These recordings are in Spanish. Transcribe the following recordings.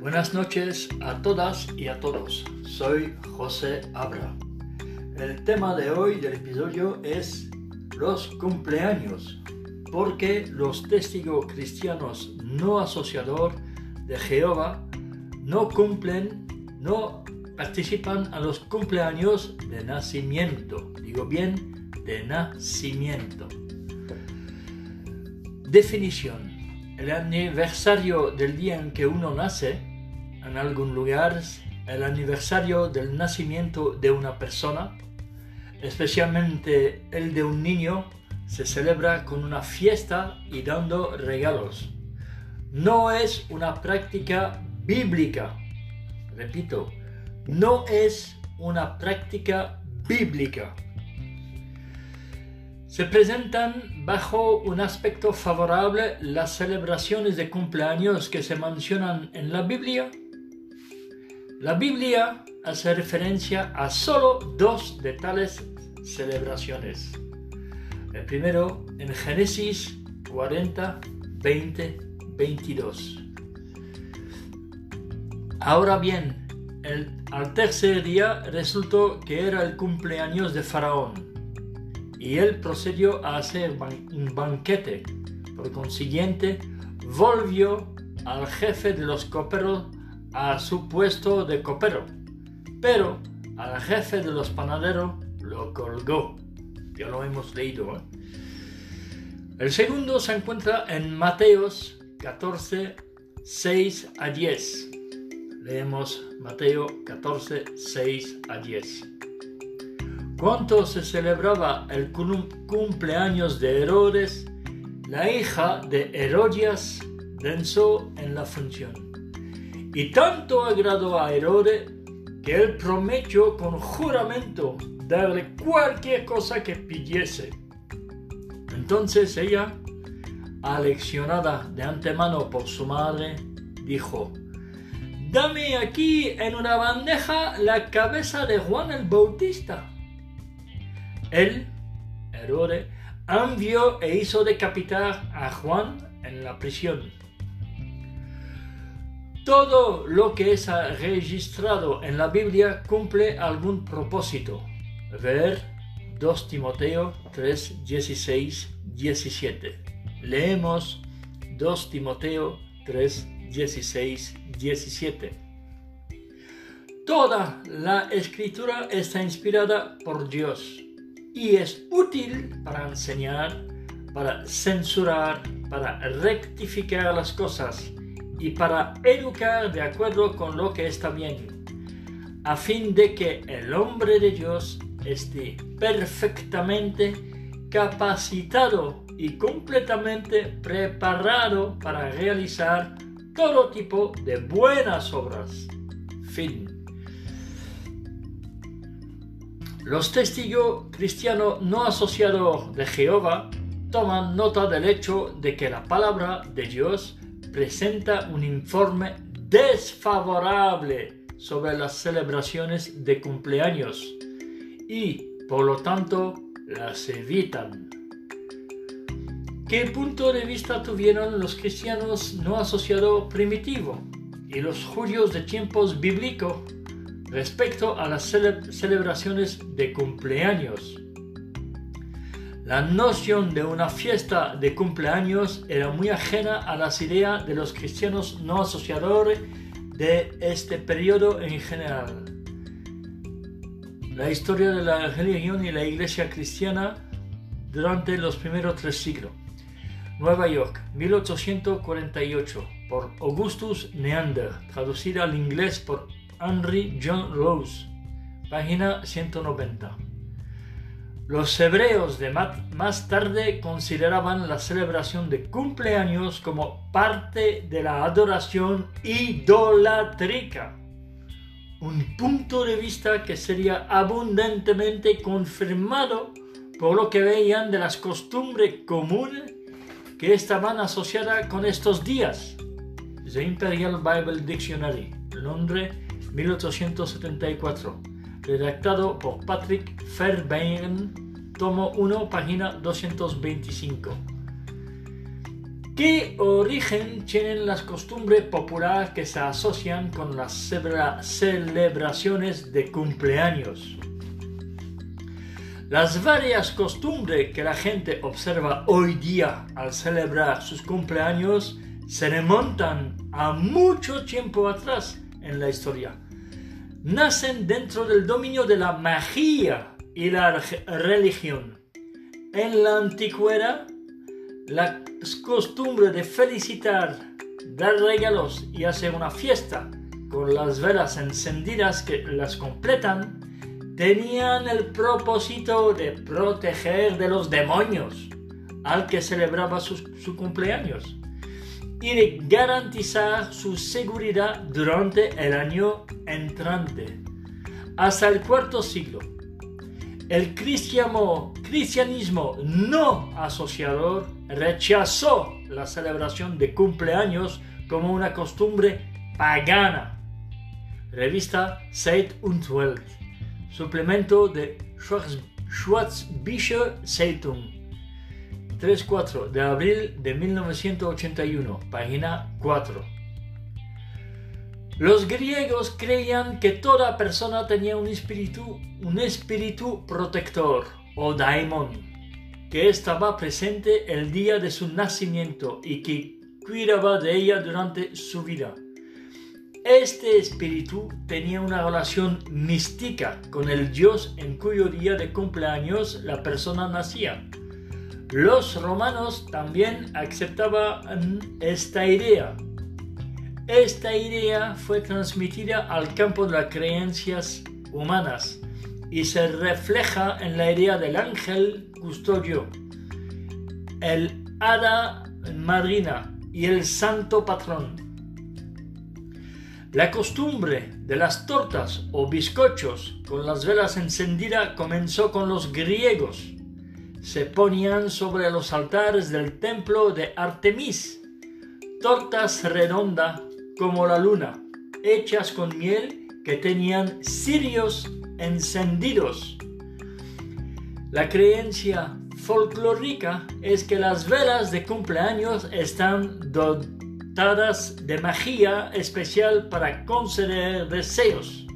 Buenas noches a todas y a todos. Soy José Abra. El tema de hoy del episodio es los cumpleaños, porque los testigos cristianos no asociador de Jehová no cumplen, no participan a los cumpleaños de nacimiento. Digo bien, de nacimiento. Definición. El aniversario del día en que uno nace, en algún lugar, el aniversario del nacimiento de una persona, especialmente el de un niño, se celebra con una fiesta y dando regalos. No es una práctica bíblica. Repito, no es una práctica bíblica. Se presentan bajo un aspecto favorable las celebraciones de cumpleaños que se mencionan en la Biblia. La Biblia hace referencia a solo dos de tales celebraciones. El primero en Génesis 40, 20, 22. Ahora bien, al tercer día resultó que era el cumpleaños de Faraón y él procedió a hacer un banquete. Por consiguiente, volvió al jefe de los coperos a su puesto de copero, pero al jefe de los panaderos lo colgó. Ya lo hemos leído. ¿eh? El segundo se encuentra en Mateos 14, 6 a 10. Leemos Mateo 14, 6 a 10. Cuando se celebraba el cumpleaños de Herodes, la hija de Herodias danzó en la función. Y tanto agradó a Herodes que él prometió con juramento darle cualquier cosa que pidiese. Entonces ella, aleccionada de antemano por su madre, dijo, Dame aquí en una bandeja la cabeza de Juan el Bautista. Él, Herodes, envió e hizo decapitar a Juan en la prisión. Todo lo que es registrado en la Biblia cumple algún propósito. Ver 2 Timoteo 3, 16, 17. Leemos 2 Timoteo 3, 16, 17. Toda la escritura está inspirada por Dios y es útil para enseñar, para censurar, para rectificar las cosas y para educar de acuerdo con lo que está bien, a fin de que el hombre de Dios esté perfectamente capacitado y completamente preparado para realizar todo tipo de buenas obras. Fin. Los testigos cristianos no asociados de Jehová toman nota del hecho de que la palabra de Dios presenta un informe desfavorable sobre las celebraciones de cumpleaños y, por lo tanto, las evitan. ¿Qué punto de vista tuvieron los cristianos no asociados primitivos y los judíos de tiempos bíblicos respecto a las celebraciones de cumpleaños? La noción de una fiesta de cumpleaños era muy ajena a las ideas de los cristianos no asociadores de este periodo en general. La historia de la religión y la iglesia cristiana durante los primeros tres siglos. Nueva York, 1848, por Augustus Neander, traducida al inglés por Henry John Rose, página 190. Los hebreos de más tarde consideraban la celebración de cumpleaños como parte de la adoración idolátrica, un punto de vista que sería abundantemente confirmado por lo que veían de las costumbres comunes que estaban asociadas con estos días. The Imperial Bible Dictionary, Londres, 1874, redactado por Patrick Fairbairn, tomo 1, página 225. ¿Qué origen tienen las costumbres populares que se asocian con las celebraciones de cumpleaños? Las varias costumbres que la gente observa hoy día al celebrar sus cumpleaños se remontan a mucho tiempo atrás en la historia. Nacen dentro del dominio de la magia y la religión. En la antigüedad, la costumbre de felicitar, dar regalos y hacer una fiesta con las velas encendidas que las completan tenían el propósito de proteger de los demonios al que celebraba su, cumpleaños y de garantizar su seguridad durante el año entrante. Hasta el cuarto siglo, el cristianismo no asociador rechazó la celebración de cumpleaños como una costumbre pagana. Revista Zeit und Welt suplemento de Schwarzbücher Zeitung, 3-4 de abril de 1981, página 4. Los griegos creían que toda persona tenía un espíritu, un espíritu protector o daimon, que estaba presente el día de su nacimiento y que cuidaba de ella durante su vida. Este espíritu tenía una relación mística con el dios en cuyo día de cumpleaños la persona nacía. Los romanos también aceptaban esta idea. Esta idea fue transmitida al campo de las creencias humanas y se refleja en la idea del ángel custodio, el hada madrina y el santo patrón. La costumbre de las tortas o bizcochos con las velas encendidas comenzó con los griegos. Se ponían sobre los altares del templo de Artemis tortas redondas como la luna, hechas con miel que tenían cirios encendidos. La creencia folclórica es que las velas de cumpleaños están de magia especial para conceder deseos.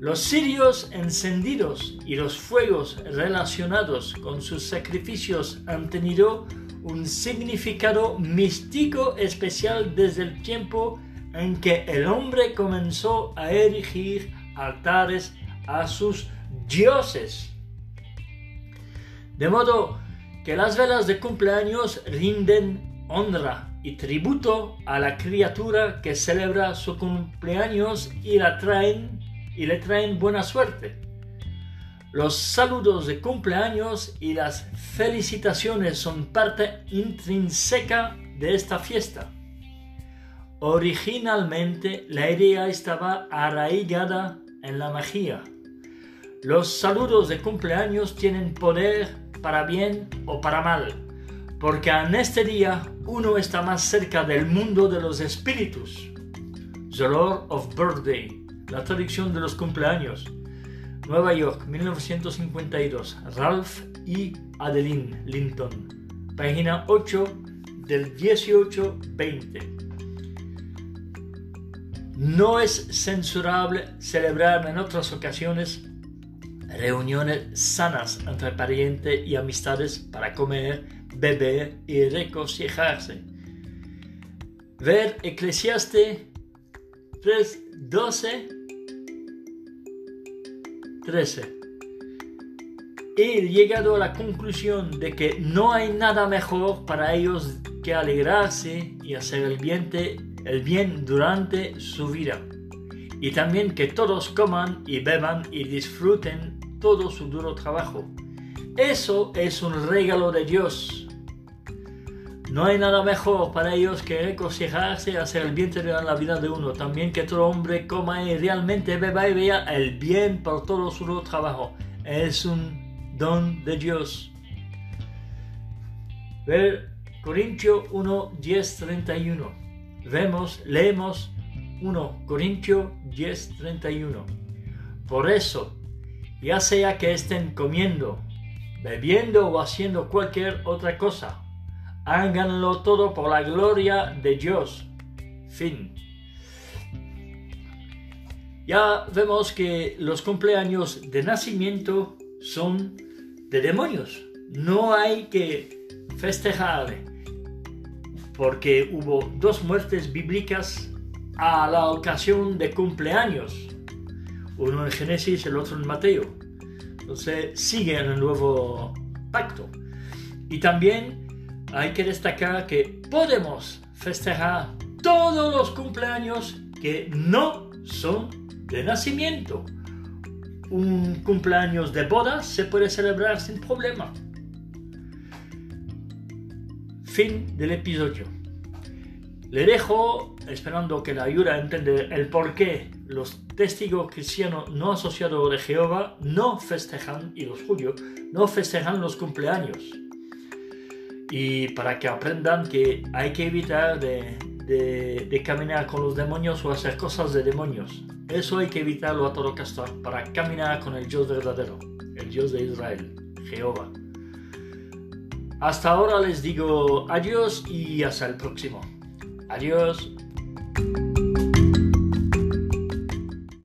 Los cirios encendidos y los fuegos relacionados con sus sacrificios han tenido un significado místico especial desde el tiempo en que el hombre comenzó a erigir altares a sus dioses. De modo que las velas de cumpleaños rinden honra y tributo a la criatura que celebra su cumpleaños y, la traen, y le traen buena suerte. Los saludos de cumpleaños y las felicitaciones son parte intrínseca de esta fiesta. Originalmente la idea estaba arraigada en la magia. Los saludos de cumpleaños tienen poder para bien o para mal porque en este día uno está más cerca del mundo de los espíritus. The Lord of Birthday, la traducción de los cumpleaños. Nueva York, 1952. Ralph y Adeline Linton. Página 8 del 1820. No es censurable celebrar en otras ocasiones reuniones sanas entre parientes y amistades para comer beber y regocijarse. Ver Eclesiastes 3, 12, 13. He llegado a la conclusión de que no hay nada mejor para ellos que alegrarse y hacer el bien, el bien durante su vida. Y también que todos coman y beban y disfruten todo su duro trabajo. Eso es un regalo de Dios no hay nada mejor para ellos que regocijarse y hacer el bien en la vida de uno. También que todo hombre coma y realmente beba y vea el bien por todo su trabajo. Es un don de Dios. Ver Corintio 1, 10, 31. Vemos, leemos 1 Corintio 10, 31. Por eso, ya sea que estén comiendo, bebiendo o haciendo cualquier otra cosa, Háganlo todo por la gloria de Dios. Fin. Ya vemos que los cumpleaños de nacimiento son de demonios. No hay que festejar porque hubo dos muertes bíblicas a la ocasión de cumpleaños. Uno en Génesis, el otro en Mateo. Entonces sigue en el nuevo pacto. Y también hay que destacar que podemos festejar todos los cumpleaños que no son de nacimiento. Un cumpleaños de boda se puede celebrar sin problema. Fin del episodio. Le dejo esperando que la ayude a entender el por qué los testigos cristianos no asociados de Jehová no festejan, y los judíos, no festejan los cumpleaños y para que aprendan que hay que evitar de, caminar con los demonios o hacer cosas de demonios. Eso hay que evitarlo a todo caso para caminar con el Dios verdadero, el Dios de Israel, Jehová. Hasta ahora les digo adiós y hasta el próximo. Adiós.